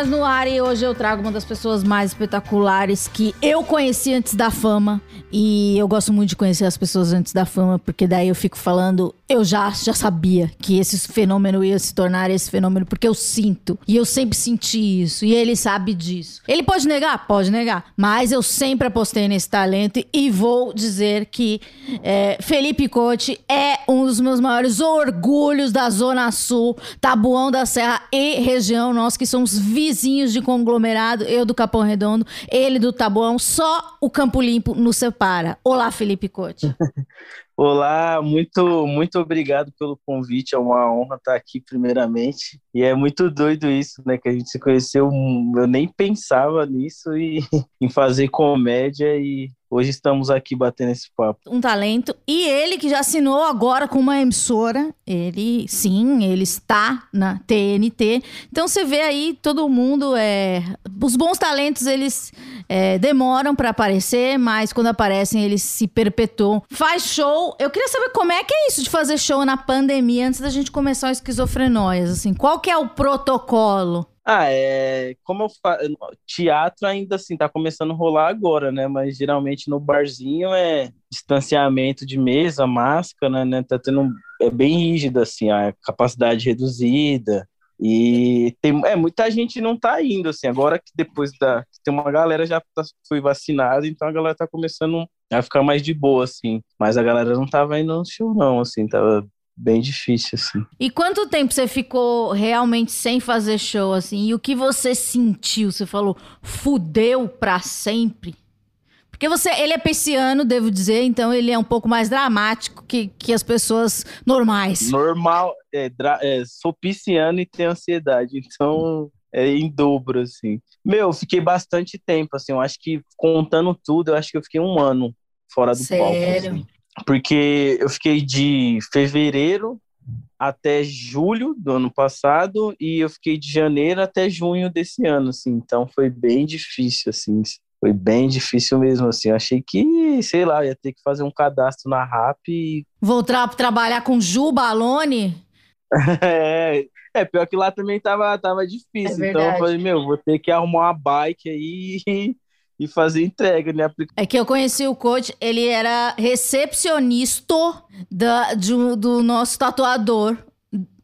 Esquizofrenóias no ar e hoje eu trago uma das pessoas mais espetaculares que eu conheci antes da fama. E eu gosto muito de conhecer as pessoas antes da fama, porque daí eu fico falando, eu já, já sabia que esse fenômeno ia se tornar esse fenômeno, porque eu sinto. E eu sempre senti isso. E ele sabe disso. Ele pode negar? Pode negar. Mas eu sempre apostei nesse talento e vou dizer que é, Felipe Cote é um dos meus maiores orgulhos da Zona Sul, Tabuão da Serra e região. Nós que somos vizinhos de conglomerado, eu do Capão Redondo, ele do Tabuão, só o Campo Limpo nos separa. Olá, Felipe Cote. Olá, muito muito obrigado pelo convite, é uma honra estar aqui primeiramente. E é muito doido isso, né, que a gente se conheceu, eu nem pensava nisso e em fazer comédia e hoje estamos aqui batendo esse papo. Um talento. E ele que já assinou agora com uma emissora, ele, sim, ele está na TNT. Então você vê aí todo mundo, é, os bons talentos, eles é, demoram para aparecer, mas quando aparecem, eles se perpetuam. Faz show. Eu queria saber como é que é isso de fazer show na pandemia antes da gente começar o esquizofrenóias, assim. Qual que é o protocolo? Ah, é. Como eu falo, teatro ainda assim tá começando a rolar agora, né? Mas geralmente no barzinho é distanciamento de mesa, máscara, né? Tá tendo. É bem rígido, assim, a capacidade reduzida. E tem, é, muita gente não tá indo, assim, agora que depois da. Tem uma galera já tá, foi vacinada, então a galera tá começando a ficar mais de boa, assim. Mas a galera não tava indo no show, não, assim, tava bem difícil, assim. E quanto tempo você ficou realmente sem fazer show, assim? E o que você sentiu? Você falou, fudeu pra sempre? Porque você, ele é pisciano, devo dizer, então ele é um pouco mais dramático que, que as pessoas normais. Normal, é, é, sou pisciano e tenho ansiedade, então é em dobro, assim. Meu, eu fiquei bastante tempo, assim, eu acho que contando tudo, eu acho que eu fiquei um ano fora do Sério? palco. Assim porque eu fiquei de fevereiro até julho do ano passado e eu fiquei de janeiro até junho desse ano, assim. Então foi bem difícil, assim. Foi bem difícil mesmo, assim. Eu achei que, sei lá, ia ter que fazer um cadastro na RAP e... Voltar trabalhar com Ju Balone? é, é, pior que lá também tava, tava difícil. É então eu falei, meu, vou ter que arrumar uma bike aí e fazer entrega, né? É que eu conheci o coach, ele era recepcionista da, de, do nosso tatuador.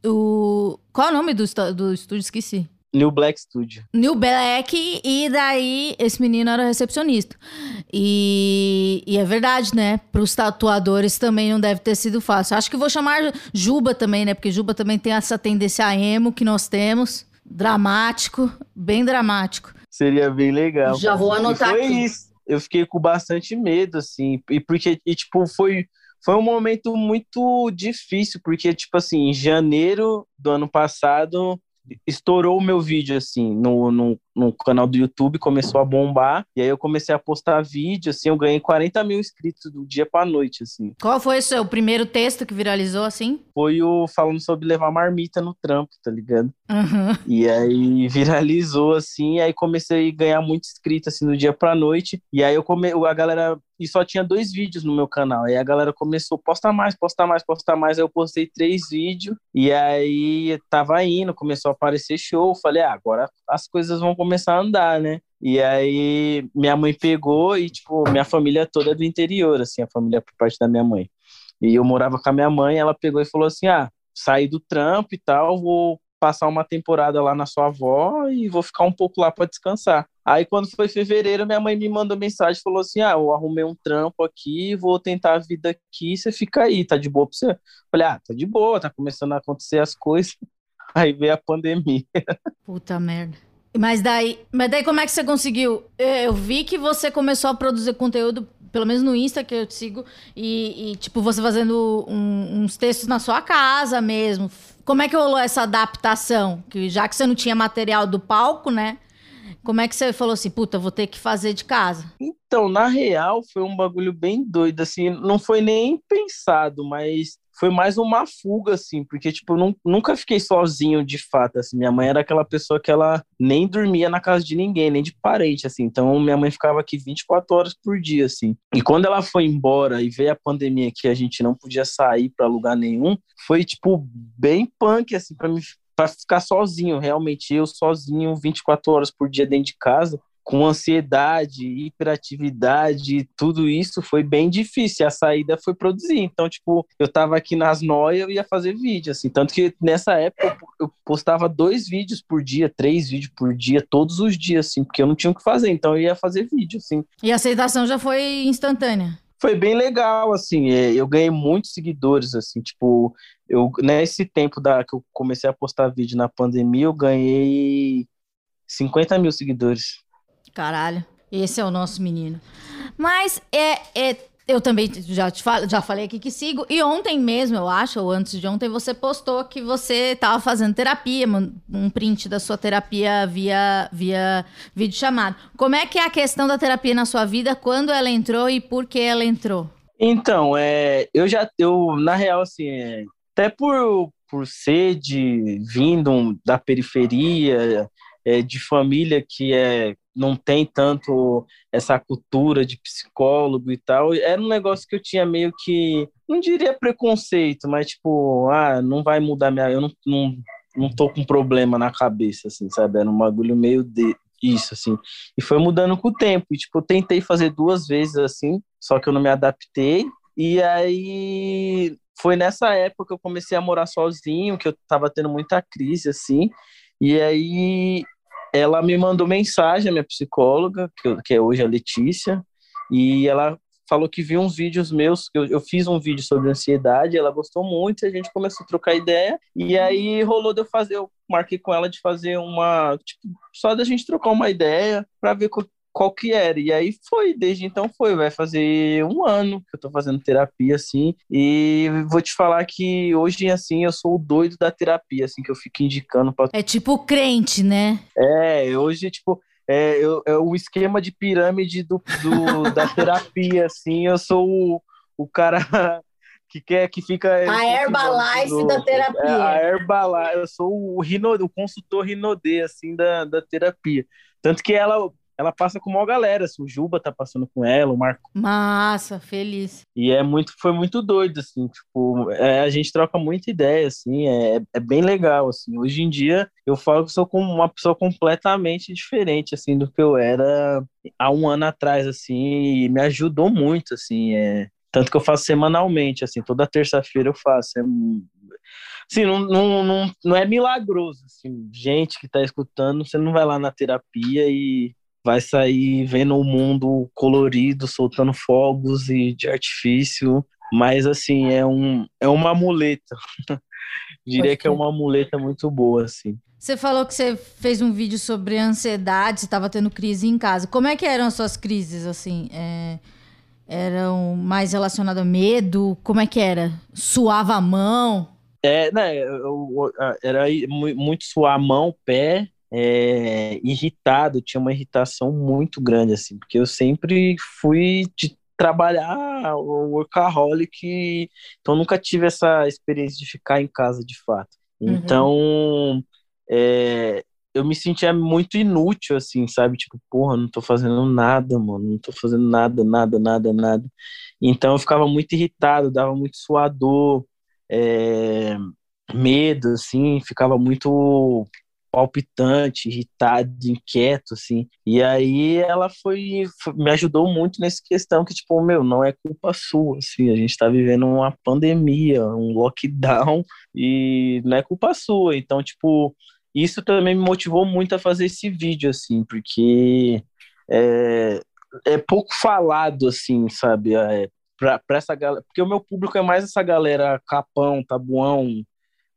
O, qual é o nome do, do estúdio? Esqueci. New Black Studio. New Black, e daí esse menino era recepcionista. E, e é verdade, né? Para os tatuadores também não deve ter sido fácil. Acho que vou chamar Juba também, né? Porque Juba também tem essa tendência a emo que nós temos. Dramático, bem dramático. Seria bem legal. Já vou anotar e foi aqui. isso. Eu fiquei com bastante medo, assim, e porque, e, tipo, foi, foi um momento muito difícil, porque, tipo assim, em janeiro do ano passado, estourou o meu vídeo, assim, no, no, no, canal do YouTube, começou a bombar, e aí eu comecei a postar vídeo, assim, eu ganhei 40 mil inscritos do dia pra noite, assim. Qual foi o seu primeiro texto que viralizou, assim? Foi o falando sobre levar marmita no trampo, tá ligado? Uhum. E aí viralizou, assim, e aí comecei a ganhar muito inscrito, assim, do dia pra noite, e aí eu come... a galera e só tinha dois vídeos no meu canal. Aí a galera começou, posta mais, posta mais, posta mais. Aí eu postei três vídeos e aí tava indo, começou a aparecer show. Falei, ah, agora as coisas vão começar a andar, né? E aí minha mãe pegou e, tipo, minha família toda é do interior, assim, a família por parte da minha mãe. E eu morava com a minha mãe, ela pegou e falou assim: ah, saí do trampo e tal, vou passar uma temporada lá na sua avó e vou ficar um pouco lá para descansar. Aí, quando foi fevereiro, minha mãe me mandou mensagem, falou assim, ah, eu arrumei um trampo aqui, vou tentar a vida aqui, você fica aí, tá de boa pra você? Falei, ah, tá de boa, tá começando a acontecer as coisas. Aí veio a pandemia. Puta merda. Mas daí, mas daí como é que você conseguiu? Eu vi que você começou a produzir conteúdo, pelo menos no Insta que eu te sigo, e, e tipo, você fazendo um, uns textos na sua casa mesmo. Como é que rolou essa adaptação? Que já que você não tinha material do palco, né? Como é que você falou assim, puta, vou ter que fazer de casa? Então, na real, foi um bagulho bem doido, assim, não foi nem pensado, mas foi mais uma fuga, assim, porque, tipo, eu nunca fiquei sozinho de fato, assim. Minha mãe era aquela pessoa que ela nem dormia na casa de ninguém, nem de parente, assim. Então, minha mãe ficava aqui 24 horas por dia, assim. E quando ela foi embora e veio a pandemia que a gente não podia sair para lugar nenhum, foi, tipo, bem punk, assim, para mim para ficar sozinho, realmente eu sozinho 24 horas por dia dentro de casa com ansiedade, hiperatividade, tudo isso foi bem difícil. A saída foi produzir. Então, tipo, eu tava aqui nas noias, eu ia fazer vídeo, assim. Tanto que nessa época eu postava dois vídeos por dia, três vídeos por dia, todos os dias, assim, porque eu não tinha o que fazer. Então eu ia fazer vídeo, assim. E a aceitação já foi instantânea? Foi bem legal, assim. É, eu ganhei muitos seguidores, assim, tipo, eu nesse tempo da que eu comecei a postar vídeo na pandemia, eu ganhei 50 mil seguidores. Caralho, esse é o nosso menino. Mas é, é eu também já, te falo, já falei aqui que sigo. E ontem mesmo, eu acho, ou antes de ontem, você postou que você estava fazendo terapia, um print da sua terapia via, via vídeo chamado. Como é que é a questão da terapia na sua vida, quando ela entrou e por que ela entrou? Então, é, eu já, eu, na real, assim, é, até por, por ser de, vindo da periferia, é, de família que é não tem tanto essa cultura de psicólogo e tal. Era um negócio que eu tinha meio que, não diria preconceito, mas tipo, ah, não vai mudar minha. Eu não, não, não tô com problema na cabeça, assim, sabe? Era um bagulho meio de isso, assim. E foi mudando com o tempo. E, tipo, eu tentei fazer duas vezes assim, só que eu não me adaptei. E aí foi nessa época que eu comecei a morar sozinho, que eu tava tendo muita crise, assim. E aí ela me mandou mensagem, a minha psicóloga, que, que é hoje a Letícia, e ela falou que viu uns vídeos meus, que eu, eu, fiz um vídeo sobre ansiedade, ela gostou muito, a gente começou a trocar ideia, e aí rolou de eu fazer, eu marquei com ela de fazer uma, tipo, só da gente trocar uma ideia, para ver qual que era. E aí foi, desde então foi, vai fazer um ano que eu tô fazendo terapia, assim, e vou te falar que hoje, assim, eu sou o doido da terapia, assim, que eu fico indicando pra... É tipo crente, né? É, hoje, tipo, é, eu, é o esquema de pirâmide do, do da terapia, assim, eu sou o, o cara que quer que fica a Herbalife do, da terapia. É, a Herbalife, eu sou o, rino, o consultor Rinodê assim da, da terapia. Tanto que ela ela passa com uma galera. Assim, o Juba tá passando com ela, o Marco. Massa, feliz. E é muito, foi muito doido, assim, tipo, é, a gente troca muita ideia, assim, é, é bem legal, assim. Hoje em dia, eu falo que sou como uma pessoa completamente diferente, assim, do que eu era há um ano atrás, assim, e me ajudou muito, assim, é... Tanto que eu faço semanalmente, assim, toda terça-feira eu faço. É, Sim, não, não, não, não é milagroso. Assim, gente que está escutando, você não vai lá na terapia e vai sair vendo o mundo colorido, soltando fogos e de artifício, mas assim, é, um, é uma muleta. Diria que é uma muleta muito boa, assim. Você falou que você fez um vídeo sobre ansiedade, você estava tendo crise em casa. Como é que eram as suas crises, assim? É, eram mais relacionadas a medo? Como é que era? Suava a mão? É, né, eu, eu, era muito suar a mão, pé, é, irritado, tinha uma irritação muito grande, assim, porque eu sempre fui de trabalhar o workaholic, então nunca tive essa experiência de ficar em casa de fato. Uhum. Então, é, eu me sentia muito inútil, assim, sabe? Tipo, porra, não tô fazendo nada, mano, não tô fazendo nada, nada, nada, nada. Então eu ficava muito irritado, dava muito suador, é, medo, assim, ficava muito palpitante, irritado, inquieto, assim. E aí ela foi, foi, me ajudou muito nessa questão que, tipo, meu, não é culpa sua, assim, a gente tá vivendo uma pandemia, um lockdown, e não é culpa sua. Então, tipo, isso também me motivou muito a fazer esse vídeo, assim, porque é, é pouco falado, assim, sabe? É, pra essa galera, porque o meu público é mais essa galera capão, tabuão,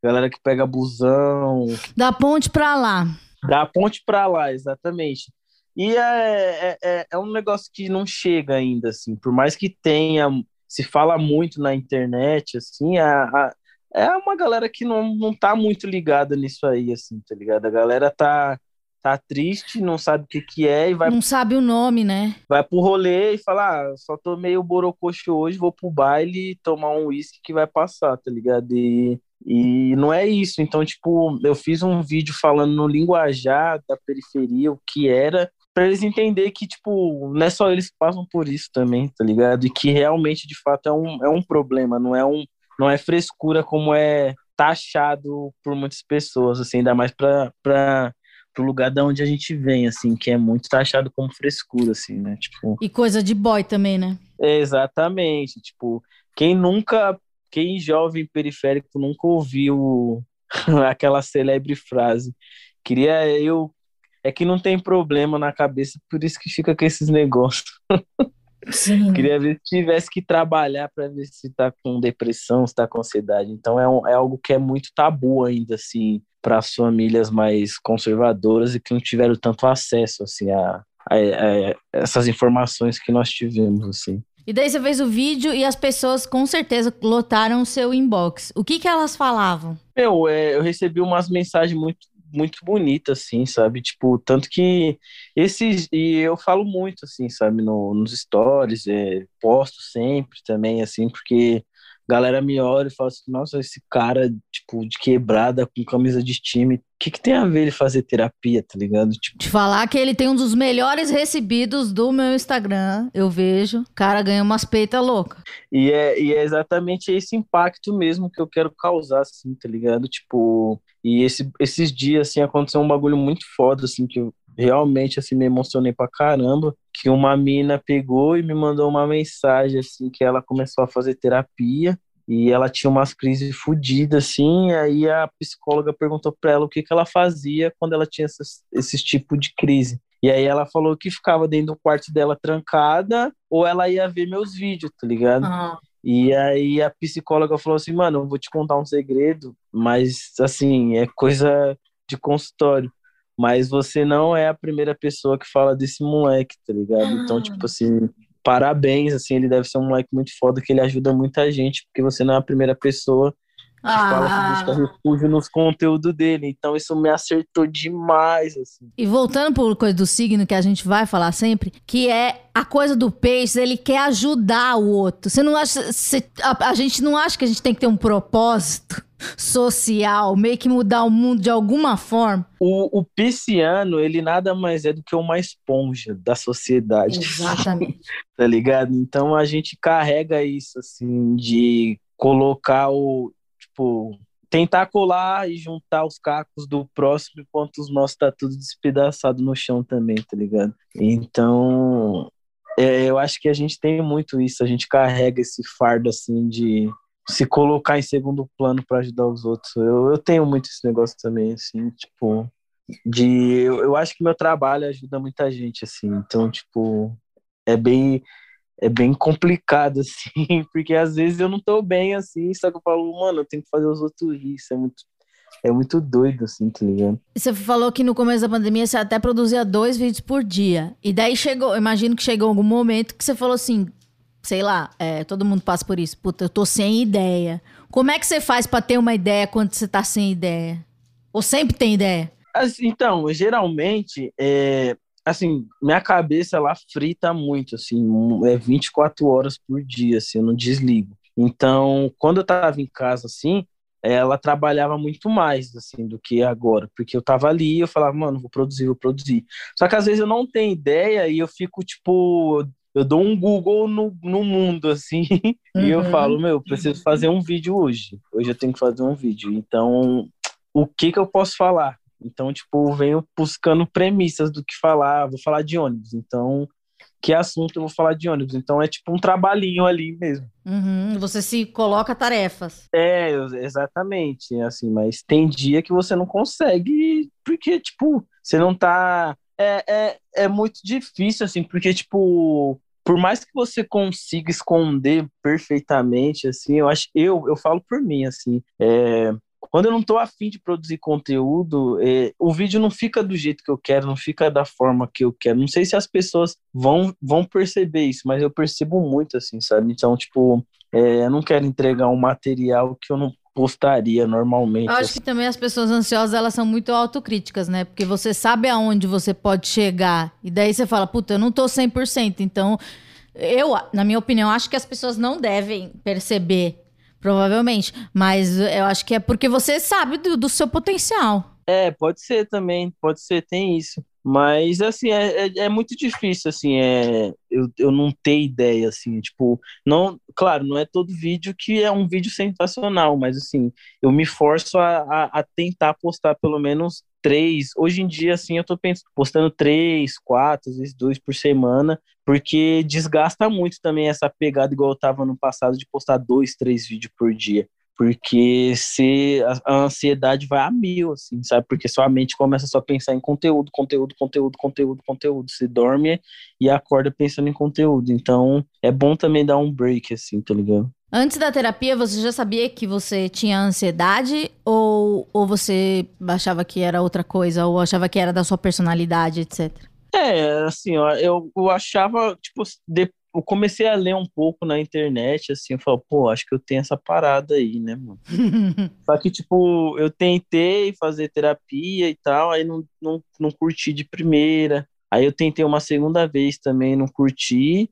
galera que pega busão. Da ponte pra lá. Da ponte pra lá, exatamente. E é, é, é, é um negócio que não chega ainda, assim, por mais que tenha, se fala muito na internet, assim, a, a, é uma galera que não, não tá muito ligada nisso aí, assim, tá ligado? A galera tá, tá triste, não sabe o que que é e vai, Não sabe o nome, né? vai pro rolê e fala, ah, só tô meio borococho hoje, vou pro baile tomar um uísque que vai passar, tá ligado? E, e não é isso. Então, tipo, eu fiz um vídeo falando no linguajar da periferia, o que era, pra eles entenderem que, tipo, não é só eles que passam por isso também, tá ligado? E que realmente, de fato, é um, é um problema, não é um não é frescura como é taxado por muitas pessoas, assim, ainda mais para para o lugar da onde a gente vem, assim, que é muito taxado como frescura, assim, né? Tipo, E coisa de boy também, né? exatamente, tipo, quem nunca, quem jovem periférico nunca ouviu aquela celebre frase, queria eu é que não tem problema na cabeça, por isso que fica com esses negócios. Sim. Queria ver se tivesse que trabalhar para ver se tá com depressão, se tá com ansiedade. Então é, um, é algo que é muito tabu ainda, assim, para as famílias mais conservadoras e que não tiveram tanto acesso, assim, a, a- a essas informações que nós tivemos, assim. E daí você fez o vídeo e as pessoas com certeza lotaram o seu inbox. O que que elas falavam? Meu, é, eu recebi umas mensagens muito, muito bonitas, assim, sabe? Tipo, tanto que esses. E eu falo muito, assim, sabe? No, nos stories, é, posto sempre também, assim, porque galera me olha e fala assim: nossa, esse cara, tipo, de quebrada, com camisa de time, que, que tem a ver ele fazer terapia, tá ligado? Tipo, Te falar que ele tem um dos melhores recebidos do meu Instagram. Eu vejo. O cara ganha umas peitas loucas. E é, e é exatamente esse impacto mesmo que eu quero causar, assim, tá ligado? Tipo, e esse, esses dias, assim, aconteceu um bagulho muito foda, assim, que eu realmente, assim, me emocionei pra caramba, que uma mina pegou e me mandou uma mensagem, assim, que ela começou a fazer terapia e ela tinha umas crises fodidas, assim, aí a psicóloga perguntou pra ela o que que ela fazia quando ela tinha esses, esses tipos de crise. E aí ela falou que ficava dentro do quarto dela trancada ou ela ia ver meus vídeos, tá ligado? E aí a psicóloga falou assim, mano, eu vou te contar um segredo, mas assim, é coisa de consultório. Mas você não é a primeira pessoa que fala desse moleque, tá ligado? Então, tipo assim, parabéns, assim, ele deve ser um moleque muito foda, que ele ajuda muita gente, porque você não é a primeira pessoa que fala que busca refúgio nos conteúdos dele. Então isso me acertou demais, assim. E voltando por coisa do signo que a gente vai falar sempre, que é a coisa do peixe, ele quer ajudar o outro. Você não acha. você- a, a gente não acha que a gente tem que ter um propósito social, meio que mudar o mundo de alguma forma. O, o pisciano, ele nada mais é do que uma esponja da sociedade. Exatamente. tá ligado? Então a gente carrega isso, assim, de colocar o, tipo, tentar colar e juntar os cacos do próximo enquanto os nossos tá tudo despedaçado no chão também, tá ligado? Então, é, eu acho que a gente tem muito isso, a gente carrega esse fardo, assim, de se colocar em segundo plano para ajudar os outros. Eu, eu tenho muito esse negócio também, assim, tipo, de eu, eu acho que meu trabalho ajuda muita gente, assim, então, tipo, é bem é bem complicado, assim, porque às vezes eu não tô bem, assim, só que eu falo, mano, eu tenho que fazer os outros rir, isso é muito, é muito doido, assim, tá ligado? Você falou que no começo da pandemia você até produzia dois vídeos por dia. E daí chegou, imagino que chegou algum momento que você falou assim, sei lá, é, todo mundo passa por isso. Puta, eu tô sem ideia. Como é que você faz pra ter uma ideia quando você tá sem ideia? Ou sempre tem ideia? Assim, então, geralmente, é, assim, minha cabeça, ela frita muito, assim, é 24 horas por dia, assim, eu não desligo. Então, quando eu tava em casa, assim, ela trabalhava muito mais, assim, do que agora, porque eu tava ali e eu falava, mano, vou produzir, vou produzir. Só que às vezes eu não tenho ideia e eu fico, tipo, eu dou um Google no, no mundo, assim, e eu Uhum. falo, meu, eu preciso fazer um vídeo hoje. Hoje eu tenho que fazer um vídeo. Então, o que que eu posso falar? Então, tipo, venho buscando premissas do que falar. Vou falar de ônibus. Então, que assunto eu vou falar de ônibus? Então, é tipo um trabalhinho ali mesmo. Uhum, você se coloca tarefas. É, exatamente, assim, mas tem dia que você não consegue, porque, tipo, você não tá. É, é, é muito difícil, assim, porque, tipo, por mais que você consiga esconder perfeitamente, assim, eu acho, eu, eu falo por mim, assim, é, quando eu não tô afim de produzir conteúdo, é, o vídeo não fica do jeito que eu quero, não fica da forma que eu quero. Não sei se as pessoas vão, vão perceber isso, mas eu percebo muito, assim, sabe? Então, tipo, é, eu não quero entregar um material que eu não postaria normalmente. Eu acho que também as pessoas ansiosas, elas são muito autocríticas, né? Porque você sabe aonde você pode chegar. E daí você fala, puta, eu não tô 100%. Então, eu, na minha opinião, acho que as pessoas não devem perceber, provavelmente. Mas eu acho que é porque você sabe do, do seu potencial. É, pode ser também, pode ser, tem isso. Mas, assim, é, é, é, muito difícil, assim, é, eu, eu não ter ideia, assim, tipo, não, claro, não é todo vídeo que é um vídeo sensacional, mas, assim, eu me forço a, a, a tentar postar pelo menos três, hoje em dia, assim, eu tô postando três, quatro, às vezes dois por semana, porque desgasta muito também essa pegada, igual eu tava no passado, de postar dois, três vídeos por dia porque se a, ansiedade vai a mil, assim, sabe? Porque sua mente começa só a pensar em conteúdo, conteúdo, conteúdo, conteúdo, conteúdo. Você dorme e acorda pensando em conteúdo. Então, é bom também dar um break, assim, tá ligado? Antes da terapia, você já sabia que você tinha ansiedade ou, ou você achava que era outra coisa ou achava que era da sua personalidade, etc? É, assim, ó, eu, eu achava, tipo, de, eu comecei a ler um pouco na internet, assim, eu falo, pô, acho que eu tenho essa parada aí, né, mano? Só que, tipo, eu tentei fazer terapia e tal, aí não, não, não curti de primeira. Aí eu tentei uma segunda vez também, não curti.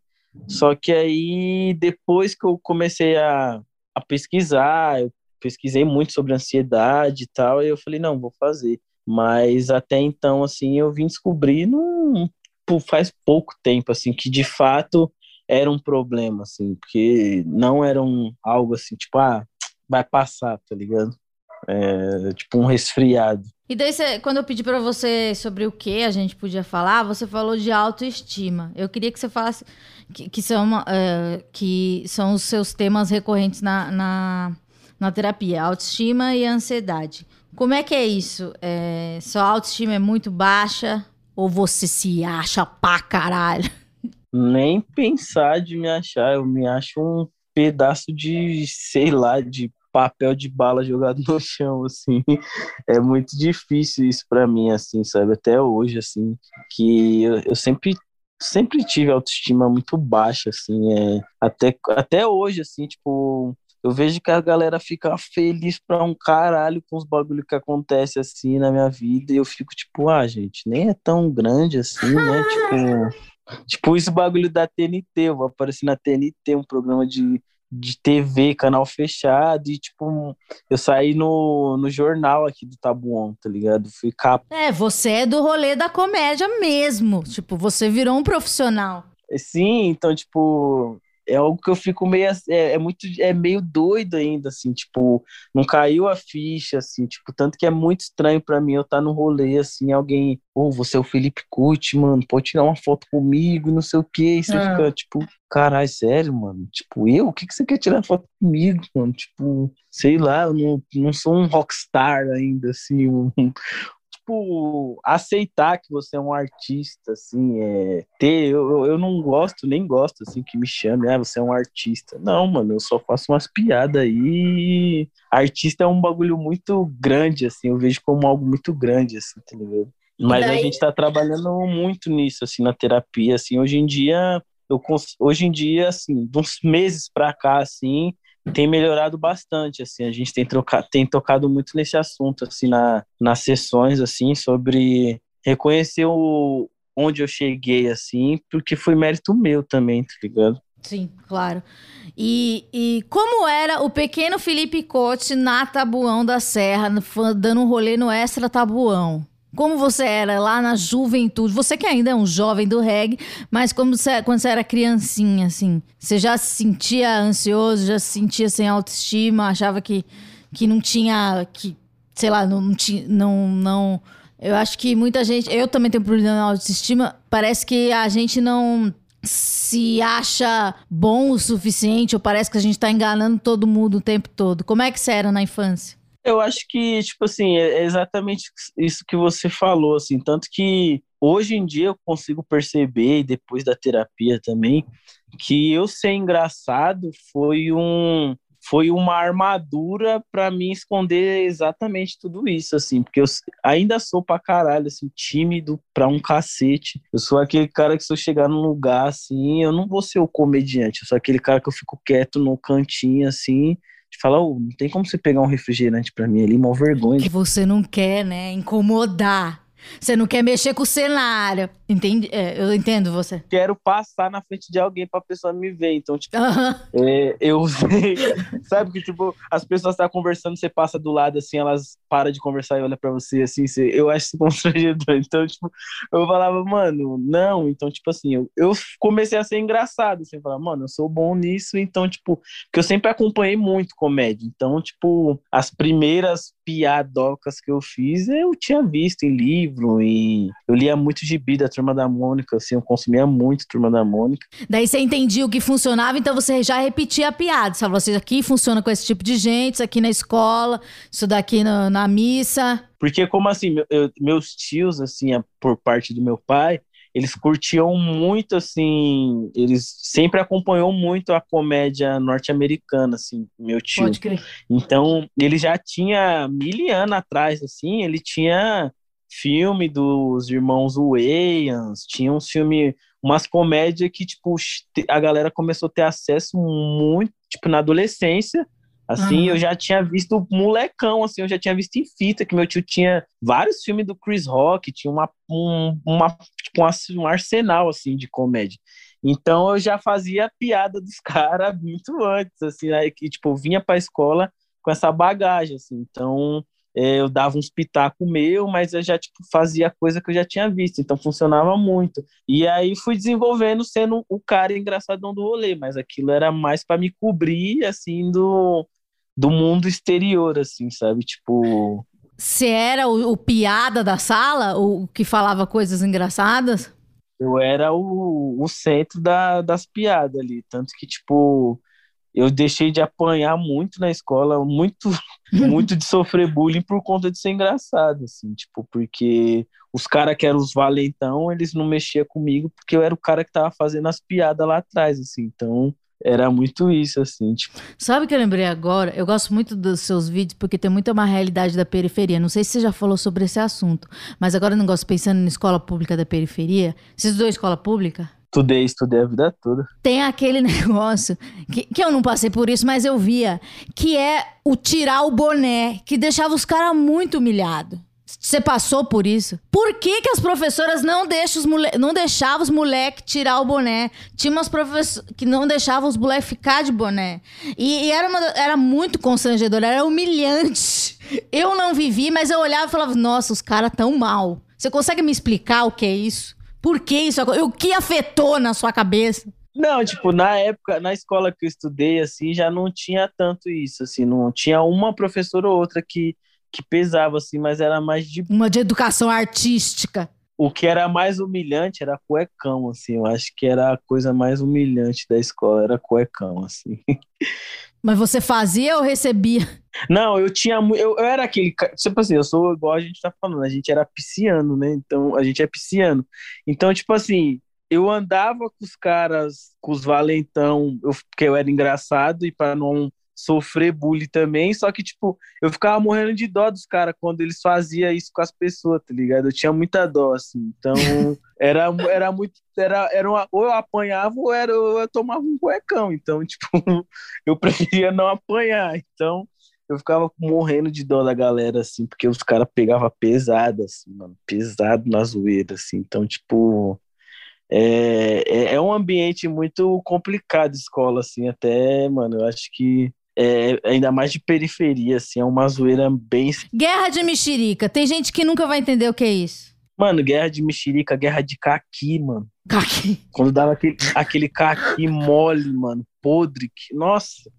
Só que aí, depois que eu comecei a, a pesquisar, eu pesquisei muito sobre ansiedade e tal, aí eu falei, não, vou fazer. Mas até então, assim, eu vim descobrir num, faz pouco tempo, assim, que de fato era um problema, assim, porque não era um, algo assim, tipo, ah, vai passar, tá ligado? É, tipo um resfriado. E daí, cê, quando eu pedi para você sobre o que a gente podia falar, você falou de autoestima. Eu queria que você falasse que, que são, uh, que são os seus temas recorrentes na, na, na, terapia: autoestima e ansiedade. Como é que é isso? É, sua autoestima é muito baixa ou você se acha pra caralho? Nem pensar de me achar. Eu me acho um pedaço de, sei lá, de papel de bala jogado no chão, assim. É muito difícil isso para mim, assim, sabe? Até hoje, assim, que eu, eu sempre sempre tive autoestima muito baixa, assim, é, até, até hoje, assim, tipo, eu vejo que a galera fica feliz pra um caralho com os bagulho que acontece assim na minha vida e eu fico tipo, ah, gente, nem é tão grande assim, né? tipo, Tipo, esse bagulho da TNT, eu vou aparecer na TNT, um programa de, de TV, canal fechado, e tipo, eu saí no, no jornal aqui do Tabuão, tá ligado? Fui capa. É, você é do rolê da comédia mesmo. Tipo, você virou um profissional. Sim, então, tipo, é algo que eu fico meio é, é, muito é meio doido ainda assim tipo não caiu a ficha assim tipo tanto que é muito estranho para mim eu estar tá no rolê assim alguém ou oh, você é o Felipe Cuti mano pode tirar uma foto comigo não sei o que e você ah. fica tipo caralho sério mano? Tipo eu? O que que você quer tirar foto comigo mano? Tipo sei lá eu não, não sou um rockstar ainda assim um, tipo, aceitar que você é um artista, assim, é, ter, eu, eu não gosto, nem gosto, assim, que me chame, ah, você é um artista. Não, mano, eu só faço umas piadas aí. Artista é um bagulho muito grande, assim, eu vejo como algo muito grande, assim, tá ligado? Mas daí... a gente tá trabalhando muito nisso, assim, na terapia, assim, hoje em dia, eu, hoje em dia, assim, de uns meses pra cá, assim, tem melhorado bastante, assim, a gente tem, trocado, tem tocado muito nesse assunto, assim, na, nas sessões, assim, sobre reconhecer o, onde eu cheguei, assim, porque foi mérito meu também, tá ligado? Sim, claro. E, e como era o pequeno Felipe Cote na Tabuão da Serra, dando um rolê no Extra Tabuão? Como você era lá na juventude? Você que ainda é um jovem do reggae, mas como você, quando você era criancinha, assim, você já se sentia ansioso, já se sentia sem autoestima, achava que, que não tinha, que, sei lá, não tinha, não, não... Eu acho que muita gente, eu também tenho problema na autoestima, parece que a gente não se acha bom o suficiente, ou parece que a gente tá enganando todo mundo o tempo todo. Como é que você era na infância? Eu acho que, tipo assim, é exatamente isso que você falou, assim, tanto que hoje em dia eu consigo perceber, depois da terapia também, que eu ser engraçado foi um foi uma armadura para mim esconder exatamente tudo isso, assim, porque eu ainda sou pra caralho, assim, tímido pra um cacete. Eu sou aquele cara que se eu chegar num lugar, assim, eu não vou ser o comediante, eu sou aquele cara que eu fico quieto no cantinho, assim, De falar, oh, não tem como você pegar um refrigerante pra mim ali, uma vergonha. Que você não quer, né? Incomodar. Você não quer mexer com o cenário. Entende? É, eu entendo você. Quero passar na frente de alguém pra pessoa me ver. Então, tipo, é, eu Sabe que, tipo, as pessoas estão conversando, você passa do lado assim, elas param de conversar e olham pra você assim, você- eu acho isso constrangedor. Então, tipo, eu falava, mano, não. Então, tipo assim, eu, eu comecei a ser engraçado, assim, falar, mano, eu sou bom nisso. Então, tipo, porque eu sempre acompanhei muito comédia. Então, tipo, as primeiras piadocas que eu fiz, eu tinha visto em livro e eu lia muito gibi da Turma da Mônica, assim, eu consumia muito Turma da Mônica. Daí você entendia o que funcionava, então você já repetia a piada. Você falou, assim, aqui funciona com esse tipo de gente, isso aqui na escola, isso daqui na, na missa. Porque como assim, eu- meus tios, assim, por parte do meu pai, eles curtiam muito, assim, eles sempre acompanhou muito a comédia norte-americana, assim, meu tio. Pode crer. Então, ele já tinha mil anos atrás, assim, ele tinha filme dos irmãos Wayans, tinha uns filmes, umas comédias que, tipo, a galera começou a ter acesso muito, tipo, na adolescência, assim, Aham. eu já tinha visto molecão, assim, eu já tinha visto em fita, que meu tio tinha vários filmes do Chris Rock, tinha uma, um, uma, tipo, um arsenal, assim, de comédia. Então, eu já fazia piada dos caras muito antes, assim, aí, que, tipo, vinha pra escola com essa bagagem, assim, então eu dava uns pitacos meu, mas eu já tipo, fazia coisa que eu já tinha visto, então funcionava muito. E aí fui desenvolvendo sendo o cara engraçadão do rolê, mas aquilo era mais para me cobrir, assim, do, do mundo exterior, assim, sabe? Tipo, Você era o, o piada da sala, o que falava coisas engraçadas? eu era o, o centro da, das piadas ali, tanto que, tipo, eu deixei de apanhar muito na escola, muito, muito de sofrer bullying por conta de ser engraçado, assim, tipo, porque os caras que eram os valentão, eles não mexiam comigo porque eu era o cara que tava fazendo as piadas lá atrás, assim, então era muito isso, assim, tipo, Sabe o que eu lembrei agora? Eu gosto muito dos seus vídeos porque tem muita uma realidade da periferia. Não sei se você já falou sobre esse assunto, mas agora eu não gosto pensando na escola pública da periferia. Vocês estudou escola pública? Estudei, estudei a vida toda. Tem aquele negócio que, que eu não passei por isso, mas eu via, que é o tirar o boné, que deixava os caras muito humilhados. Você passou por isso? Por que, que as professoras não, deixam os mole... não deixavam os moleques tirar o boné? Tinha umas professoras que não deixavam os moleques ficar de boné. E, e era, uma... era muito constrangedor, era humilhante. Eu não vivi, mas eu olhava e falava, nossa, os caras tão mal. Você consegue me explicar o que é isso? Por que isso? O que afetou na sua cabeça? Não, tipo, na época, na escola que eu estudei, assim, já não tinha tanto isso, assim, não tinha uma professora ou outra que, que pesava, assim, mas era mais de... Uma de educação artística. O que era mais humilhante era cuecão, assim, eu acho que era a coisa mais humilhante da escola, era cuecão, assim. Mas você fazia ou recebia? Não, eu tinha, eu, eu era aquele, tipo assim, eu sou igual a gente tá falando, a gente era pisciano, né, então, a gente é pisciano, então, tipo assim, eu andava com os caras, com os valentão, eu, porque eu era engraçado e para não sofrer bullying também, só que, tipo, eu ficava morrendo de dó dos caras quando eles faziam isso com as pessoas, tá ligado? Eu tinha muita dó, assim, então, era, era muito, era, era uma, ou eu apanhava ou era, ou eu tomava um cuecão, então, tipo, eu preferia não apanhar, então eu ficava morrendo de dó da galera, assim, porque os caras pegavam pesado, assim, mano, pesado na zoeira, assim, então, tipo, é, é, é um ambiente muito complicado escola, assim, até, mano, eu acho que é, ainda mais de periferia, assim, é uma zoeira bem... Guerra de mexerica. Tem gente que nunca vai entender o que é isso. Mano, guerra de mexerica, guerra de caqui, mano, Caqui. quando dava aquele, aquele caqui mole, mano, podre, que, nossa...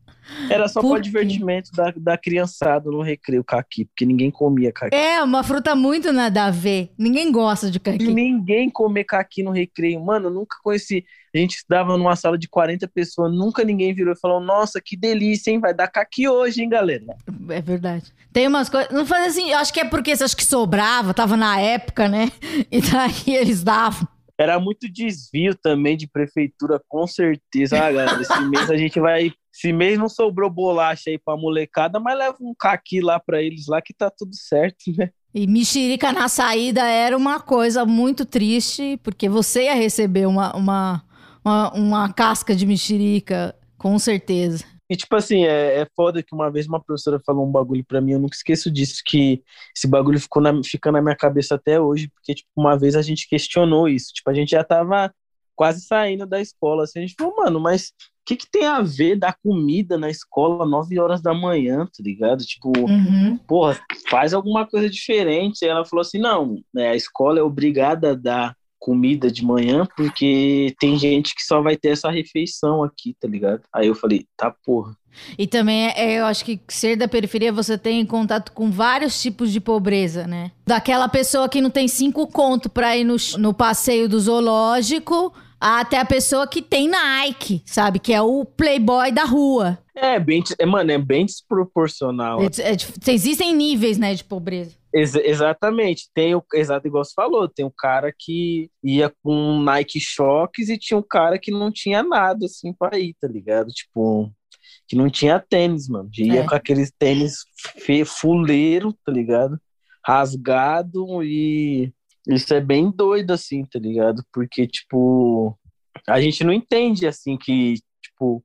Era só Por para divertimento da, da criançada no recreio, caqui, porque ninguém comia caqui. É, uma fruta muito nada a ver. Ninguém gosta de E caqui. ninguém comer caqui no recreio. Mano, eu nunca conheci. A gente estudava numa sala de 40 pessoas, nunca ninguém virou e falou: Nossa, que delícia, hein? Vai dar caqui hoje, hein, galera? É verdade. Tem umas coisas. Não faz assim, eu acho que é porque você acha que sobrava, tava na época, né? E daí eles davam. Era muito desvio também de prefeitura, com certeza. Ah, galera, esse mês a gente vai. Esse mês não sobrou bolacha aí pra molecada, mas leva um caqui lá pra eles lá que tá tudo certo, né? E mexerica na saída era uma coisa muito triste, porque você ia receber uma, uma, uma, uma casca de mexerica, com certeza. E, tipo assim, é, é foda que uma vez uma professora falou um bagulho pra mim, eu nunca esqueço disso, que esse bagulho ficou na, fica na minha cabeça até hoje, porque, tipo, uma vez a gente questionou isso. Tipo, a gente já tava quase saindo da escola, assim, a gente falou, mano, mas o que, que tem a ver dar comida na escola 9 horas da manhã, tá ligado? Tipo, Uhum. porra, faz alguma coisa diferente. E ela falou assim: não, né, a escola é obrigada a dar comida de manhã, porque tem gente que só vai ter essa refeição aqui, tá ligado? Aí eu falei, tá porra. E também é, eu acho que ser da periferia você tem contato com vários tipos de pobreza, né? Daquela pessoa que não tem cinco conto pra ir no, no passeio do zoológico, até a pessoa que tem Nike, sabe? Que é o playboy da rua. É, bem, é, mano, é bem desproporcional. É- é dif- existem níveis, né, de pobreza. Ex- exatamente. Tem o exato igual você falou, tem um cara que ia com Nike Shocks e tinha um cara que não tinha nada assim pra ir, tá ligado? Tipo, que não tinha tênis, mano. Ia É. com aqueles tênis fuleiro, tá ligado? Rasgado e isso é bem doido assim, tá ligado? Porque tipo, a gente não entende assim que, tipo,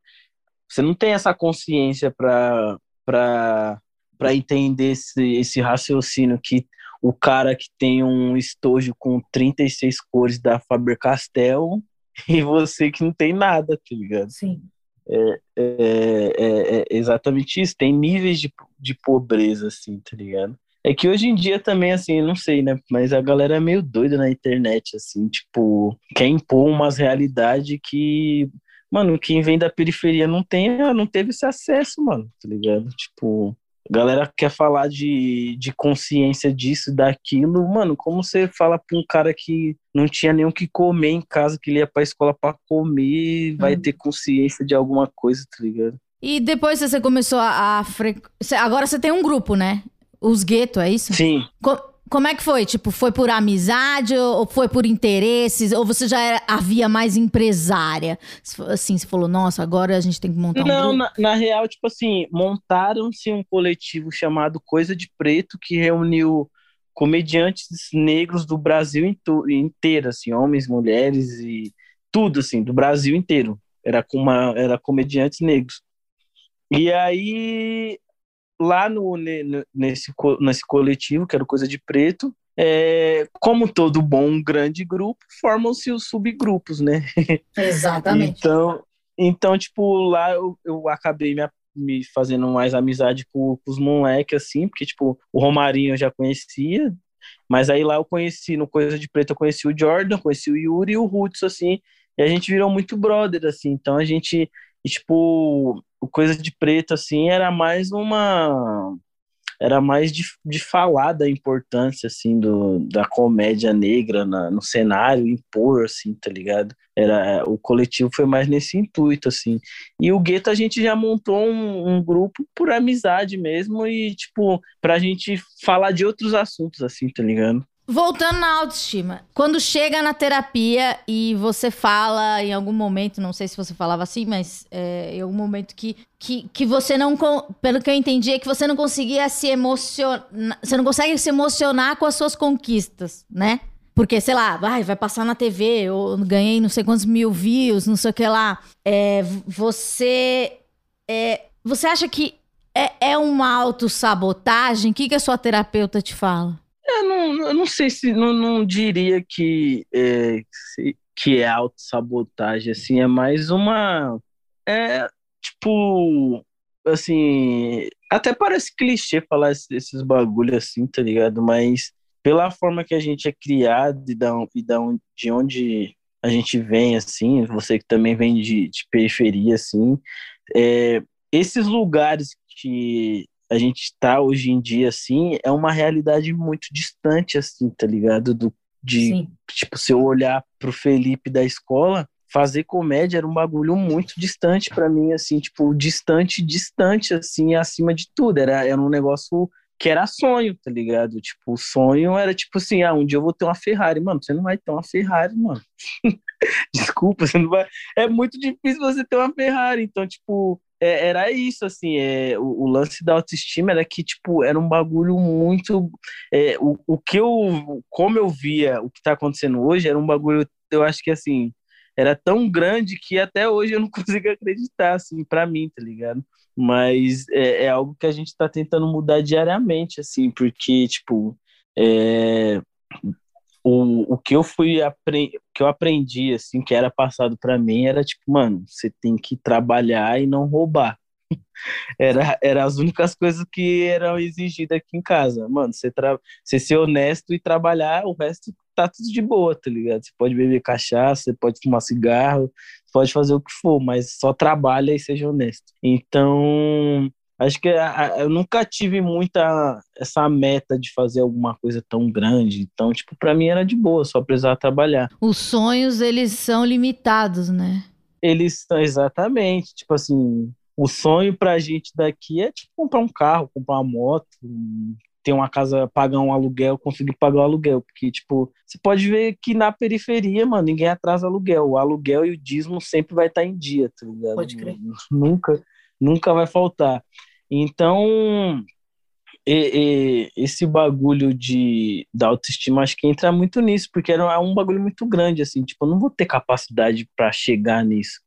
você não tem essa consciência pra para para entender esse, esse raciocínio que o cara que tem um estojo com 36 cores da Faber-Castell e você que não tem nada, tá ligado? Sim. É, é- é exatamente isso. Tem níveis de, de pobreza, assim, tá ligado? É que hoje em dia também, assim, eu não sei, né? Mas a galera é meio doida na internet, assim, tipo, quer impor umas realidades que, mano, quem vem da periferia não tem, não teve esse acesso, mano, tá ligado? Tipo, a galera quer falar de, de consciência disso, daquilo, mano, como você fala pra um cara que não tinha nem o que comer em casa, que ele ia pra escola pra comer, vai Hum. ter consciência de alguma coisa, tá ligado? E depois você começou a... a fre... Agora você tem um grupo, né? Os gueto, é isso? Sim, Co- como é que foi? Tipo, foi por amizade ou foi por interesses? Ou você já era a via mais empresária? Assim, você falou, nossa, agora a gente tem que montar um Não, na, na real, tipo assim, montaram-se um coletivo chamado Coisa de Preto que reuniu comediantes negros do Brasil inteiro, assim, homens, mulheres e tudo, assim, do Brasil inteiro. Era com uma, era comediantes negros. E aí, lá no, ne- ne- nesse, nesse coletivo, que era o Coisa de Preto, é, como todo bom grande grupo, formam-se os subgrupos, né? Exatamente. Então, então tipo, lá eu, eu acabei me, me fazendo mais amizade com, com os moleques, assim, porque, tipo, o Romarinho eu já conhecia, mas aí lá eu conheci, no Coisa de Preto, eu conheci o Jordan, conheci o Yuri e o Hudson, assim, e a gente virou muito brother, assim, então a gente, tipo, o Coisa de Preto, assim, era mais uma... Era mais de, de falar da importância, assim, do, da comédia negra na, no cenário, impor, assim, tá ligado? Era, o coletivo foi mais nesse intuito, assim. E o Gueto a gente já montou um, um grupo por amizade mesmo e, tipo, pra gente falar de outros assuntos, assim, tá ligado? Voltando na autoestima. Quando chega na terapia e você fala em algum momento, não sei se você falava assim, mas é, em algum momento que, que, que você não. Pelo que eu entendi, é que você não conseguia se emocionar. Você não consegue se emocionar com as suas conquistas, né? Porque, sei lá, vai, vai passar na TV, eu ganhei não sei quantos mil views, não sei o que lá. É, você. é, você acha que é, é uma autossabotagem? O que, que a sua terapeuta te fala? Eu não, eu não sei se não, não diria que é, se- que é autossabotagem, assim, é mais uma. É tipo. Assim. Até parece clichê falar esse- esses bagulho assim, tá ligado? Mas pela forma que a gente é criado e, da, e da de onde a gente vem, assim, você que também vem de, de periferia, assim, é, esses lugares que a gente está hoje em dia, assim, é uma realidade muito distante, assim, tá ligado? Do, de, Sim. tipo, se eu olhar pro Felipe da escola, fazer comédia era um bagulho muito distante pra mim, assim, tipo, distante, distante, assim, acima de tudo. Era, era um negócio que era sonho, tá ligado? Tipo, o sonho era tipo assim, ah, um dia eu vou ter uma Ferrari. Mano, você não vai ter uma Ferrari, mano. Desculpa, você não vai. É muito difícil você ter uma Ferrari. Então, tipo, é- era isso, assim, é, o, o lance da autoestima era que, tipo, era um bagulho muito. é, o, o que eu. Como eu via o que tá acontecendo hoje, era um bagulho, eu acho que assim. era tão grande que até hoje eu não consigo acreditar, assim, para mim, tá ligado? Mas é, é, algo que a gente tá tentando mudar diariamente, assim, porque, tipo, é, o, o que eu fui que eu aprendi, assim, que era passado para mim, era tipo, mano, você tem que trabalhar e não roubar. era, era as únicas coisas que eram exigidas aqui em casa. Mano, você, tra... ser honesto e trabalhar, o resto tá tudo de boa, tá ligado? Você pode beber cachaça, você pode fumar cigarro, pode fazer o que for, mas só trabalha e seja honesto. Então, acho que eu nunca tive muita essa meta de fazer alguma coisa tão grande. Então, tipo, para mim era de boa, só precisar trabalhar. Os sonhos, eles são limitados, né? Eles são exatamente, tipo assim, o sonho pra gente daqui é tipo comprar um carro, comprar uma moto, ter uma casa, pagar um aluguel, conseguir pagar o aluguel. Porque, tipo, você pode ver que na periferia, mano, ninguém atrasa aluguel. O aluguel e o dízimo sempre vai estar em dia, tá ligado? Pode crer. Nunca, nunca vai faltar. Então, e, e, esse bagulho de da autoestima acho que entra muito nisso, porque era um bagulho muito grande, assim, tipo, eu não vou ter capacidade para chegar nisso.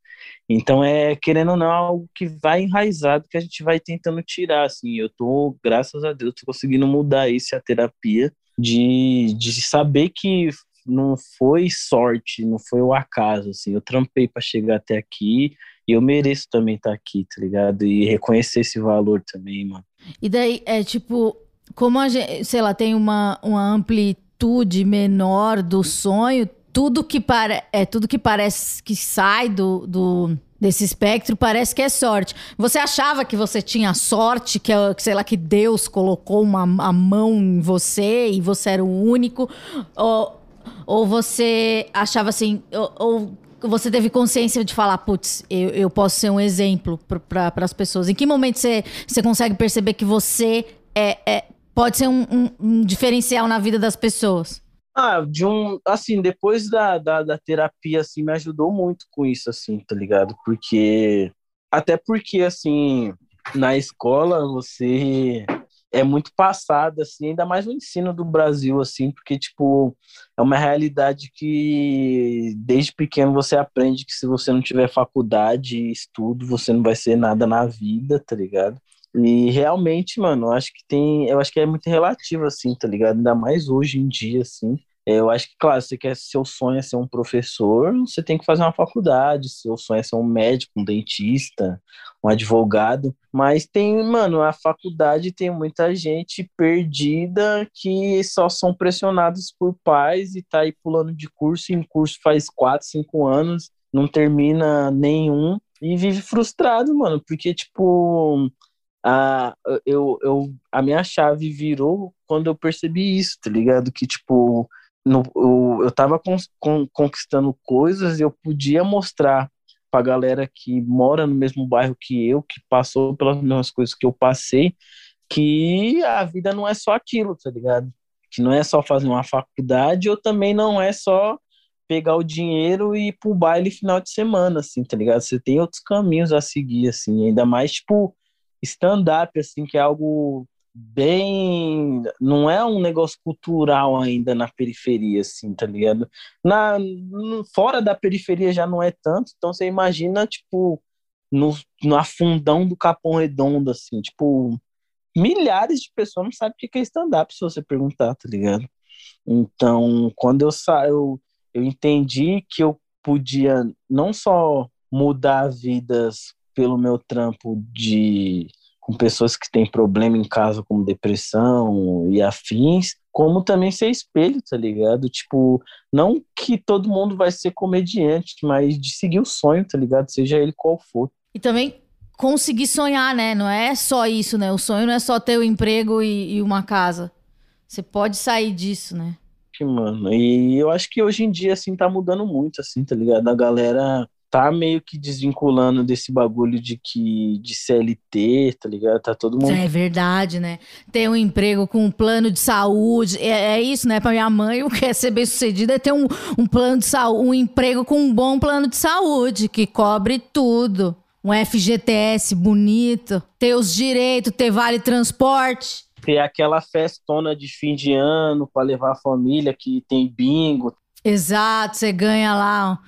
Então é, querendo ou não, algo que vai enraizado, que a gente vai tentando tirar, assim. Eu tô, graças a Deus, tô conseguindo mudar isso, a terapia, de, de saber que não foi sorte, não foi o acaso, assim. Eu trampei para chegar até aqui e eu mereço também estar tá aqui, tá ligado? E reconhecer esse valor também, mano. E daí, é tipo, como a gente, sei lá, tem uma, uma amplitude menor do sonho, tudo que, para, é, tudo que parece que sai do, do, desse espectro parece que é sorte. Você achava que você tinha sorte, que, sei lá, que Deus colocou uma a mão em você e você era o único? Ou, ou você achava assim, ou, ou você teve consciência de falar, putz, eu, eu posso ser um exemplo para as pessoas? Em que momento você, você consegue perceber que você é, é pode ser um, um, um diferencial na vida das pessoas? Ah, de um, assim, depois da, da, da, terapia, assim, me ajudou muito com isso, assim, tá ligado? Porque, até porque, assim, na escola você é muito passado, assim, ainda mais no ensino do Brasil, assim, porque, tipo, é uma realidade que desde pequeno você aprende que se você não tiver faculdade e estudo, você não vai ser nada na vida, tá ligado? E realmente, mano, eu acho que tem. Eu acho que é muito relativo, assim, tá ligado? Ainda mais hoje em dia, assim. É, eu acho que, claro, se você quer, seu sonho é ser um professor, você tem que fazer uma faculdade, seu sonho é ser um médico, um dentista, um advogado. Mas tem, mano, a faculdade tem muita gente perdida que só são pressionados por pais e tá aí pulando de curso em curso faz quatro, cinco anos, não termina nenhum e vive frustrado, mano, porque, tipo, a, eu, eu, a minha chave virou quando eu percebi isso, tá ligado? Que, tipo, no, eu, eu tava con, con, conquistando coisas eu podia mostrar pra galera que mora no mesmo bairro que eu, que passou pelas mesmas coisas que eu passei, que a vida não é só aquilo, tá ligado? Que não é só fazer uma faculdade ou também não é só pegar o dinheiro e ir pro baile final de semana, assim, tá ligado? Você tem outros caminhos a seguir, assim, ainda mais, tipo, stand-up, assim, que é algo bem. Não é um negócio cultural ainda na periferia, assim, tá ligado? Na, fora da periferia já não é tanto, então você imagina, tipo, no, no afundão do Capão Redondo, assim, tipo, milhares de pessoas não sabem o que é stand-up, se você perguntar, tá ligado? Então, quando eu saio, eu entendi que eu podia não só mudar vidas pelo meu trampo de com pessoas que têm problema em casa como depressão e afins, como também ser espelho, tá ligado? Tipo, não que todo mundo vai ser comediante, mas de seguir o sonho, tá ligado? Seja ele qual for. E também conseguir sonhar, né? Não é só isso, né? O sonho não é só ter o um emprego e, e uma casa. Você pode sair disso, né? Mano, e eu acho que hoje em dia, assim, tá mudando muito, assim, tá ligado? A galera tá meio que desvinculando desse bagulho de que de CLT, tá ligado? Tá todo mundo. É verdade, né? Ter um emprego com um plano de saúde. É, é isso, né? Pra minha mãe, o que é ser bem sucedido é ter um, um plano de saúde, um emprego com um bom plano de saúde, que cobre tudo. Um FGTS bonito, ter os direitos, ter vale transporte. Ter aquela festona de fim de ano para levar a família que tem bingo. Exato, você ganha lá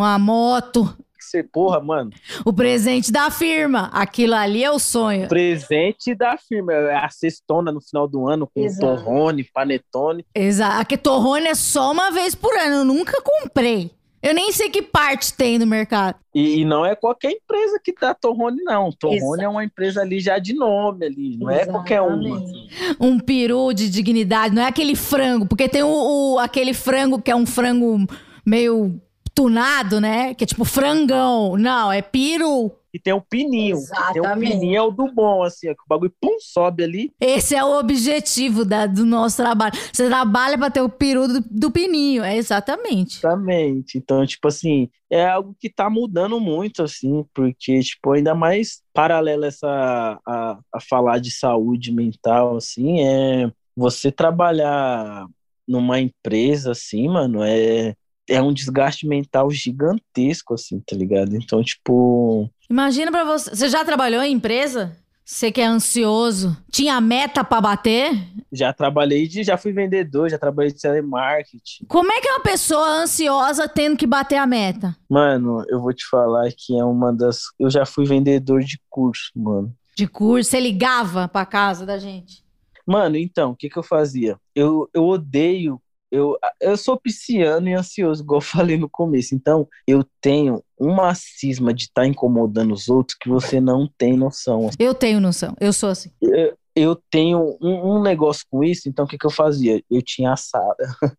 uma moto. Você, porra, mano, O presente da firma. Aquilo ali é o sonho. presente da firma. É a cestona no final do ano com Exato. torrone, panetone. Exato. Aqui torrone é só uma vez por ano. Eu nunca comprei. Eu nem sei que parte tem no mercado. E, e não é qualquer empresa que dá torrone, não. Torrone é uma empresa ali já de nome ali, não é qualquer uma. Exatamente. Um peru de dignidade, não é aquele frango, porque tem o, o- aquele frango que é um frango meio tunado, né? Que é tipo frangão. Não, é peru. E tem o pininho. que Tem o Exatamente. pininho é o do bom, assim, ó, que o bagulho pum, sobe ali. Esse é o objetivo da- do nosso trabalho. Você trabalha pra ter o peru do, do pininho. É exatamente. Exatamente. Então, tipo assim, é algo que tá mudando muito, assim, porque, tipo, ainda mais paralelo essa a, a falar de saúde mental, assim, é você trabalhar numa empresa, assim, mano, é, é um desgaste mental gigantesco, assim, tá ligado? Então, tipo, Imagina pra você. Você já trabalhou em empresa? Você que é ansioso. Tinha meta pra bater? já trabalhei de, já fui vendedor, já trabalhei de telemarketing. Como é que é uma pessoa ansiosa tendo que bater a meta? Mano, eu vou te falar que é uma das. Eu já fui vendedor de curso, mano. De curso, você ligava pra casa da gente. Mano, então, o que que eu fazia? Eu, eu odeio. Eu, eu sou pisciano e ansioso, igual eu falei no começo. Então, eu tenho uma cisma de estar incomodando os outros que você não tem noção. Eu tenho noção. Eu sou assim. Eu, eu tenho um, um negócio com isso, então o que que eu fazia? Eu tinha a sala.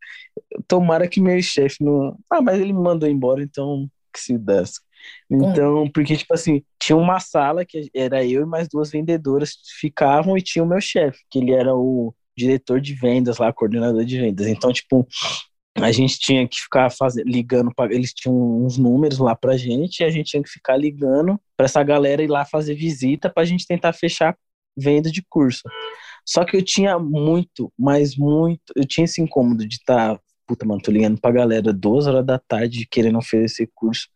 Tomara que meu chefe não. Ah, mas ele me mandou embora, então que se desse. Então, porque, tipo assim, tinha uma sala que era eu e mais duas vendedoras ficavam e tinha o meu chefe, que ele era o diretor de vendas lá, coordenador de vendas. Então, tipo, a gente tinha que ficar fazendo, ligando para eles tinham uns números lá pra gente e a gente tinha que ficar ligando para essa galera ir lá fazer visita pra gente tentar fechar venda de curso. Só que eu tinha muito, mas muito, eu tinha esse incômodo de estar, puta, mano, tô ligando pra galera duas horas da tarde querendo oferecer curso.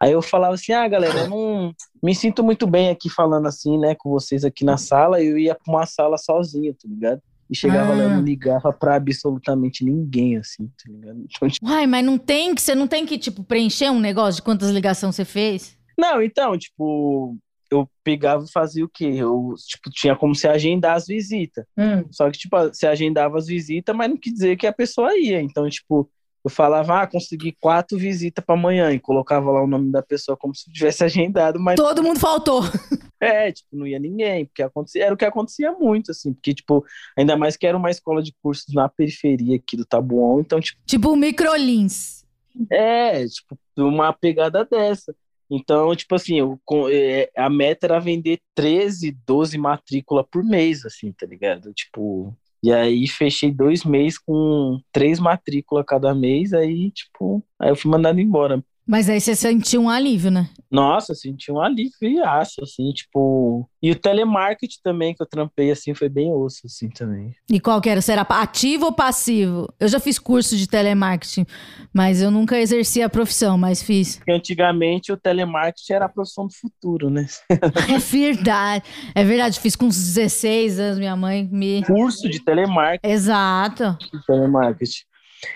Aí eu falava assim, ah, galera, eu não me sinto muito bem aqui falando assim, né, com vocês aqui na sala, eu ia pra uma sala sozinho, tá ligado? E chegava lá, eu Ah. não ligava pra absolutamente ninguém, assim, tá ligado? Então, tipo, Uai, mas não tem que. Você não tem que, tipo, preencher um negócio de quantas ligações você fez? Não, então, tipo, eu pegava e fazia o quê? Eu, tipo, tinha como se agendar as visitas. Só que, tipo, você agendava as visitas, mas não quer dizer que a pessoa ia. Então, tipo, eu falava, ah, consegui quatro visitas para amanhã e colocava lá o nome da pessoa como se tivesse agendado, mas Todo mundo faltou. é, tipo, não ia ninguém, porque acontecia, era o que acontecia muito, assim, porque, tipo, ainda mais que era uma escola de cursos na periferia aqui do Tabuão, então, tipo, tipo, microlins. é, tipo, uma pegada dessa. Então, tipo assim, eu, com- é, a meta era vender 13, 12 matrículas por mês, assim, tá ligado? Tipo, e aí fechei dois meses com três matrículas cada mês, aí, tipo, aí eu fui mandado embora. Mas aí você sentiu um alívio, né? Nossa, senti um aliviaço, assim, tipo. E o telemarketing também, que eu trampei, assim, foi bem osso, assim, também. E qual que era? Era ativo ou passivo? Eu já fiz curso de telemarketing, mas eu nunca exerci a profissão, mas fiz. Porque antigamente o telemarketing era a profissão do futuro, né? É verdade. É verdade, fiz com uns 16 anos, minha mãe me. Curso de telemarketing. Exato. de telemarketing.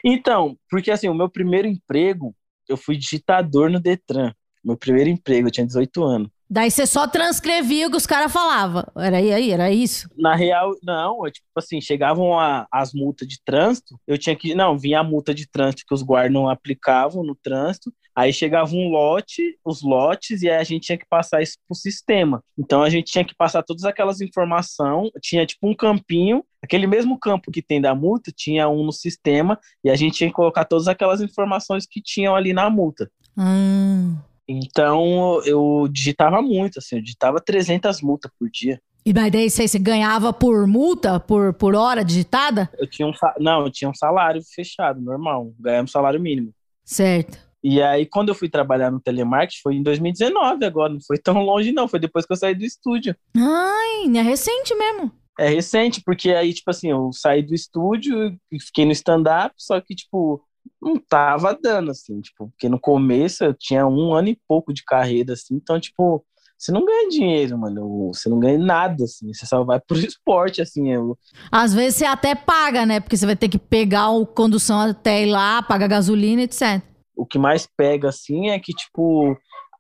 Então, porque assim, o meu primeiro emprego, eu fui digitador no Detran. Meu primeiro emprego, eu tinha 18 anos. Daí você só transcrevia o que os caras falavam. Era aí, era isso? Na real, não, é tipo assim, chegavam a- as multas de trânsito, eu tinha que, não, vinha a multa de trânsito que os guardas não aplicavam no trânsito, aí chegava um lote, os lotes, e aí a gente tinha que passar isso pro sistema. Então a gente tinha que passar todas aquelas informações, tinha tipo um campinho, aquele mesmo campo que tem da multa, tinha um no sistema, e a gente tinha que colocar todas aquelas informações que tinham ali na multa. Ah. Então eu digitava muito, assim, eu digitava 300 multas por dia. E mas daí você, você ganhava por multa, por, por hora digitada? Eu tinha um, não, eu tinha um salário fechado, normal, ganhava um salário mínimo. Certo. E aí, quando eu fui trabalhar no telemarketing, foi em 2019 agora, não foi tão longe não, foi depois que eu saí do estúdio. Ai, é recente mesmo. É recente, porque aí, tipo assim, eu saí do estúdio e fiquei no stand-up, só que, tipo, não tava dando, assim, tipo, porque no começo eu tinha um ano e pouco de carreira, assim, então, tipo, você não ganha dinheiro, mano, você não ganha nada, assim, você só vai pro esporte, assim, eu, Às vezes você até paga, né? Porque você vai ter que pegar o condução até ir lá, pagar gasolina, etc. o que mais pega, assim, é que, tipo,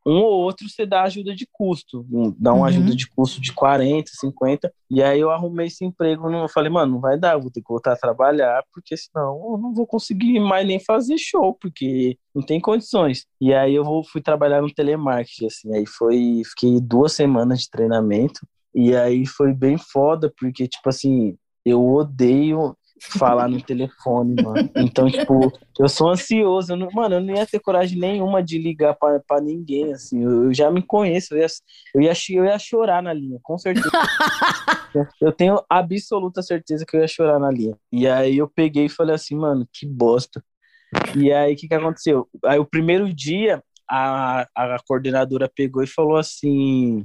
um ou outro você dá ajuda de custo, dá uma uhum. ajuda de custo de 40, 50, e aí eu arrumei esse emprego, eu falei, mano, não vai dar, vou ter que voltar a trabalhar, porque senão eu não vou conseguir mais nem fazer show, porque não tem condições. E aí eu fui trabalhar no telemarketing, assim, aí foi, fiquei duas semanas de treinamento, e aí foi bem foda, porque, tipo assim, eu odeio falar no telefone, mano. Então, tipo, eu sou ansioso. Eu não, mano, eu não ia ter coragem nenhuma de ligar pra, pra ninguém, assim. Eu, eu já me conheço. Eu ia, eu, ia, eu ia chorar na linha, com certeza. eu tenho absoluta certeza que eu ia chorar na linha. E aí eu peguei e falei assim, mano, que bosta. E aí, o que que aconteceu? Aí, o primeiro dia, a, a coordenadora pegou e falou assim...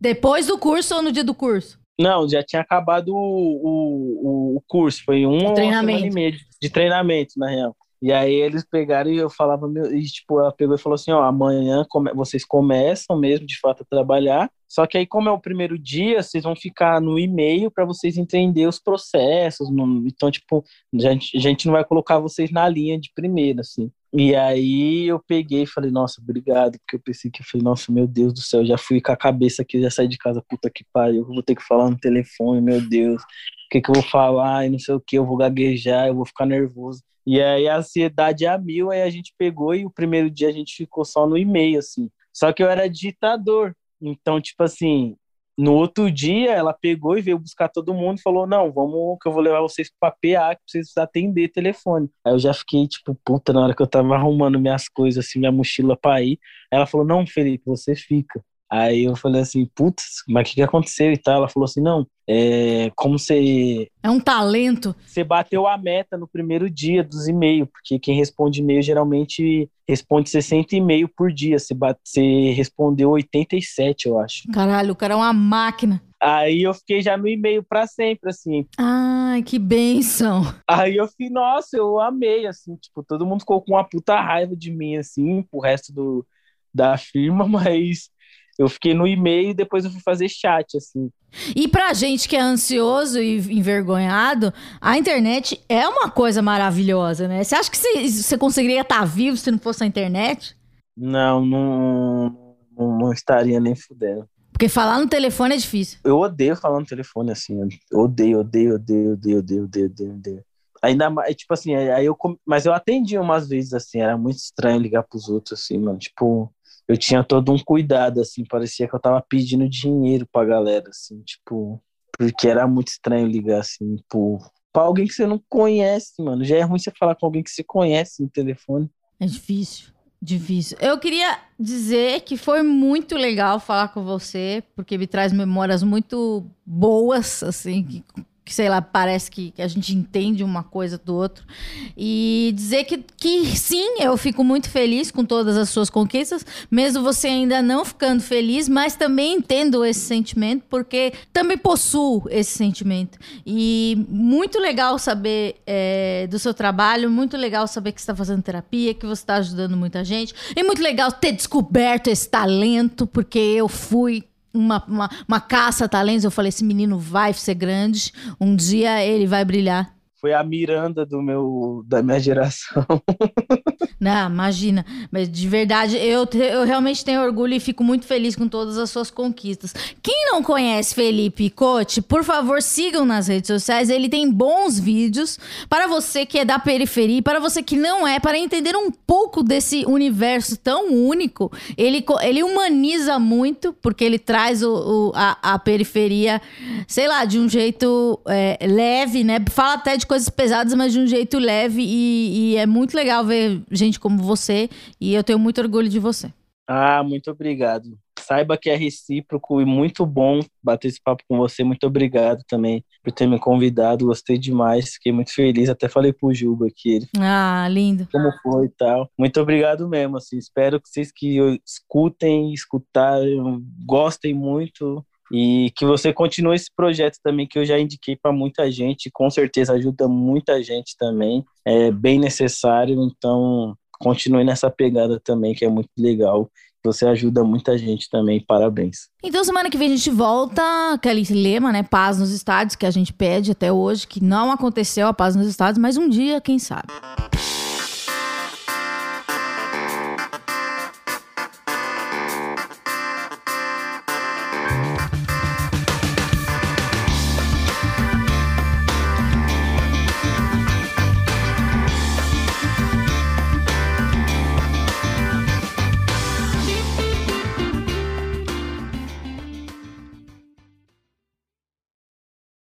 Depois do curso ou no dia do curso? Não, já tinha acabado o, o, o curso, foi um treinamento. e meia de, treinamento, na real. E aí eles pegaram e eu falava, meu, e tipo, ela pegou e falou assim, ó, amanhã come, vocês começam mesmo de fato a trabalhar, só que aí como é o primeiro dia, vocês vão ficar no e-mail para vocês entender os processos, no, então tipo, a gente, a gente não vai colocar vocês na linha de primeira, assim. E aí eu peguei e falei, nossa, obrigado, porque eu pensei que eu falei, nossa, meu Deus do céu, já fui com a cabeça aqui, já saí de casa, puta que pariu, vou ter que falar no telefone, meu Deus, o que que eu vou falar, e não sei o que, eu vou gaguejar, eu vou ficar nervoso. E aí a ansiedade é a mil, aí a gente pegou e o primeiro dia a gente ficou só no e-mail, assim. Só que eu era digitador, então, tipo assim, no outro dia, ela pegou e veio buscar todo mundo e falou: Não, vamos, que eu vou levar vocês pra PA, que vocês atender telefone. Aí eu já fiquei, tipo, puta, na hora que eu tava arrumando minhas coisas, assim, minha mochila pra ir. Ela falou: Não, Felipe, você fica. Aí eu falei assim, putz, mas o que, que aconteceu e tal? Ela falou assim, não, é como você... É um talento. Você bateu a meta no primeiro dia dos e-mails, porque quem responde e-mail geralmente responde 60 e-mail por dia. Você, bate, você respondeu 87, eu acho. Caralho, o cara é uma máquina. Aí eu fiquei já no e-mail para sempre, assim. Ai, que benção. Aí eu fui, nossa, eu amei, assim, tipo, todo mundo ficou com uma puta raiva de mim, assim, pro resto do, da firma, mas eu fiquei no e-mail e depois eu fui fazer chat, assim. E pra gente que é ansioso e envergonhado, a internet é uma coisa maravilhosa, né? Você acha que você, conseguiria estar vivo se não fosse a internet? Não, não, não, não estaria nem fudendo. Porque falar no telefone é difícil. Eu odeio falar no telefone, assim. Odeio, odeio, odeio, odeio, odeio, odeio, odeio, odeio. Ainda mais, tipo assim, aí eu. Mas eu atendi umas vezes, assim, era muito estranho ligar pros outros, assim, mano. Tipo, eu tinha todo um cuidado, assim, parecia que eu tava pedindo dinheiro pra galera, assim, tipo, porque era muito estranho ligar, assim, por, pra alguém que você não conhece, mano. Já é ruim você falar com alguém que você conhece no telefone. É difícil, difícil. Eu queria dizer que foi muito legal falar com você, porque me traz memórias muito boas, assim, que que sei lá, parece que, a gente entende uma coisa do outro. E dizer que, que sim, eu fico muito feliz com todas as suas conquistas, mesmo você ainda não ficando feliz, mas também entendo esse sentimento, porque também possuo esse sentimento. E muito legal saber é, do seu trabalho, muito legal saber que você está fazendo terapia, que você está ajudando muita gente. E muito legal ter descoberto esse talento, porque eu fui uma, uma, uma caça talentos. Eu falei: esse menino vai ser grande, um dia ele vai brilhar foi a Miranda do meu, da minha geração. Não, imagina. Mas de verdade, eu, eu realmente tenho orgulho e fico muito feliz com todas as suas conquistas. Quem não conhece Felipe Cote, por favor, sigam nas redes sociais. Ele tem bons vídeos para você que é da periferia, para você que não é, para entender um pouco desse universo tão único. Ele, ele humaniza muito, porque ele traz o, o a, a, periferia, sei lá, de um jeito é, leve, né? Fala até de coisas pesadas, mas de um jeito leve. E, e, é muito legal ver gente como você. E eu tenho muito orgulho de você. Ah, muito obrigado. Saiba que é recíproco e muito bom bater esse papo com você. Muito obrigado também por ter me convidado. Gostei demais. Fiquei muito feliz. Até falei pro Juba que Ah, lindo. Como foi e tal. Muito obrigado mesmo. Assim, espero que vocês que escutem, escutarem, gostem muito e que você continue esse projeto também que eu já indiquei para muita gente, com certeza ajuda muita gente também, é bem necessário, então continue nessa pegada também que é muito legal. Você ajuda muita gente também, parabéns. Então, semana que vem a gente volta, aquele lema, né? Paz nos estádios, que a gente pede até hoje, que não aconteceu a paz nos estádios, mas um dia, quem sabe.